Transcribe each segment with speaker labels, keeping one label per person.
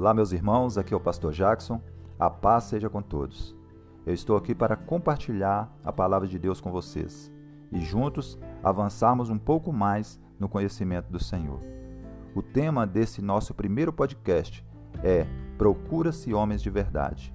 Speaker 1: Olá, meus irmãos, aqui é o Pastor Jackson. A paz seja com todos. Eu estou aqui para compartilhar a palavra de Deus com vocês e juntos avançarmos um pouco mais no conhecimento do Senhor. O tema desse nosso primeiro podcast é Procura-se homens de verdade.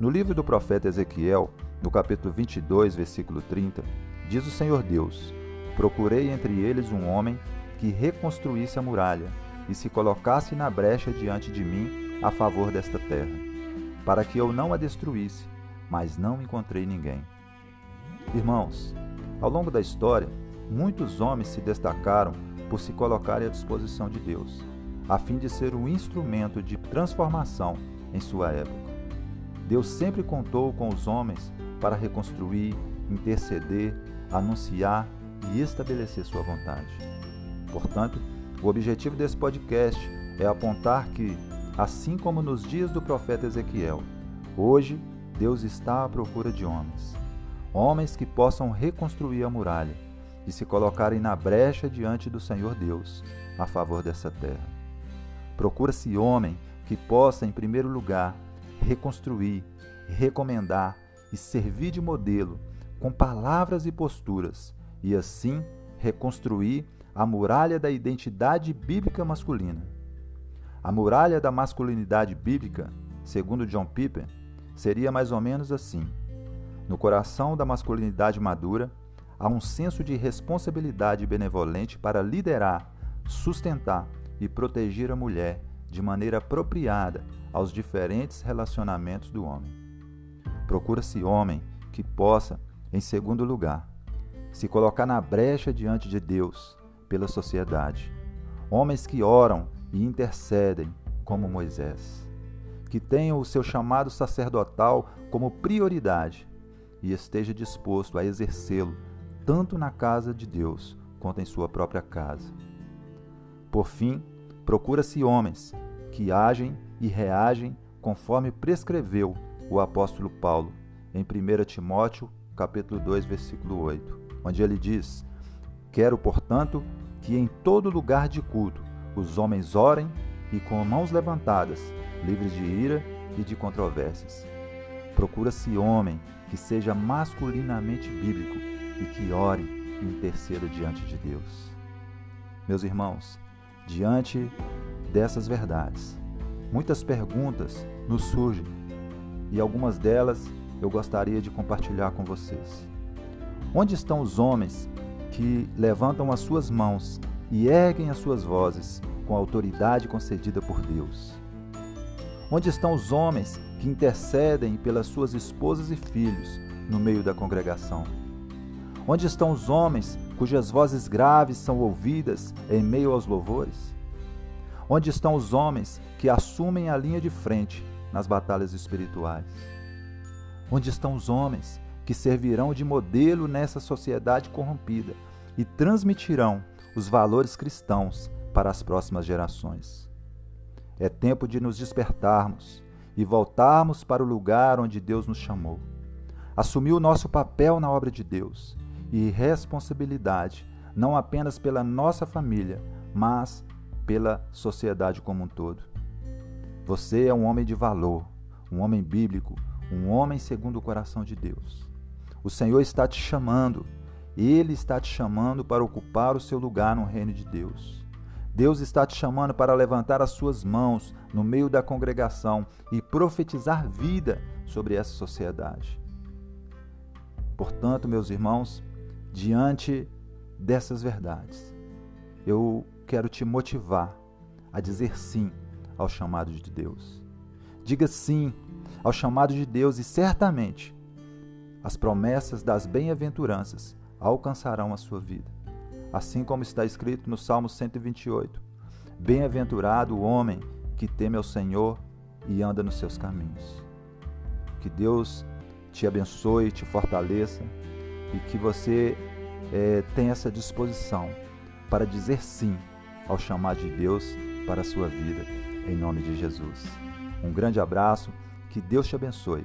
Speaker 1: No livro do profeta Ezequiel, no capítulo 22, versículo 30, diz o Senhor Deus: Procurei entre eles um homem que reconstruísse a muralha e se colocasse na brecha diante de mim a favor desta terra, para que eu não a destruísse, mas não encontrei ninguém. Irmãos, ao longo da história, muitos homens se destacaram por se colocarem à disposição de Deus, a fim de ser um instrumento de transformação em sua época. Deus sempre contou com os homens para reconstruir, interceder, anunciar e estabelecer sua vontade. Portanto, o objetivo desse podcast é apontar que, assim como nos dias do profeta Ezequiel, hoje Deus está à procura de homens. Homens que possam reconstruir a muralha e se colocarem na brecha diante do Senhor Deus a favor dessa terra. Procura-se homem que possa, em primeiro lugar, reconstruir, recomendar e servir de modelo com palavras e posturas, e assim reconstruir a muralha da identidade bíblica masculina. A muralha da masculinidade bíblica, segundo John Piper, seria mais ou menos assim: no coração da masculinidade madura, há um senso de responsabilidade benevolente para liderar, sustentar e proteger a mulher de maneira apropriada aos diferentes relacionamentos do homem. Procura-se homem que possa, em segundo lugar, se colocar na brecha diante de Deus pela sociedade. Homens que oram e intercedem, como Moisés. Que tenham o seu chamado sacerdotal como prioridade e esteja disposto a exercê-lo tanto na casa de Deus quanto em sua própria casa. Por fim, procura-se homens que agem e reagem conforme prescreveu o apóstolo Paulo em 1 Timóteo, capítulo 2, versículo 8, onde ele diz: Quero, portanto, que em todo lugar de culto os homens orem e com mãos levantadas, livres de ira e de controvérsias. Procura-se homem que seja masculinamente bíblico e que ore e interceda diante de Deus. Meus irmãos, diante dessas verdades, muitas perguntas nos surgem e algumas delas eu gostaria de compartilhar com vocês. Onde estão os homens que levantam as suas mãos e erguem as suas vozes com a autoridade concedida por Deus? Onde estão os homens que intercedem pelas suas esposas e filhos no meio da congregação? Onde estão os homens cujas vozes graves são ouvidas em meio aos louvores? Onde estão os homens que assumem a linha de frente nas batalhas espirituais? Onde estão os homens que servirão de modelo nessa sociedade corrompida e transmitirão os valores cristãos para as próximas gerações. É tempo de nos despertarmos e voltarmos para o lugar onde Deus nos chamou. Assumir o nosso papel na obra de Deus e responsabilidade, não apenas pela nossa família, mas pela sociedade como um todo. Você é um homem de valor, um homem bíblico, um homem segundo o coração de Deus. O Senhor está te chamando. Ele está te chamando para ocupar o seu lugar no reino de Deus. Deus está te chamando para levantar as suas mãos no meio da congregação e profetizar vida sobre essa sociedade. Portanto, meus irmãos, diante dessas verdades, eu quero te motivar a dizer sim ao chamado de Deus. Diga sim ao chamado de Deus e certamente as promessas das bem-aventuranças alcançarão a sua vida. Assim como está escrito no Salmo 128: Bem-aventurado o homem que teme ao Senhor e anda nos seus caminhos. Que Deus te abençoe, te fortaleça e que você é, tenha essa disposição para dizer sim ao chamado de Deus para a sua vida, em nome de Jesus. Um grande abraço, que Deus te abençoe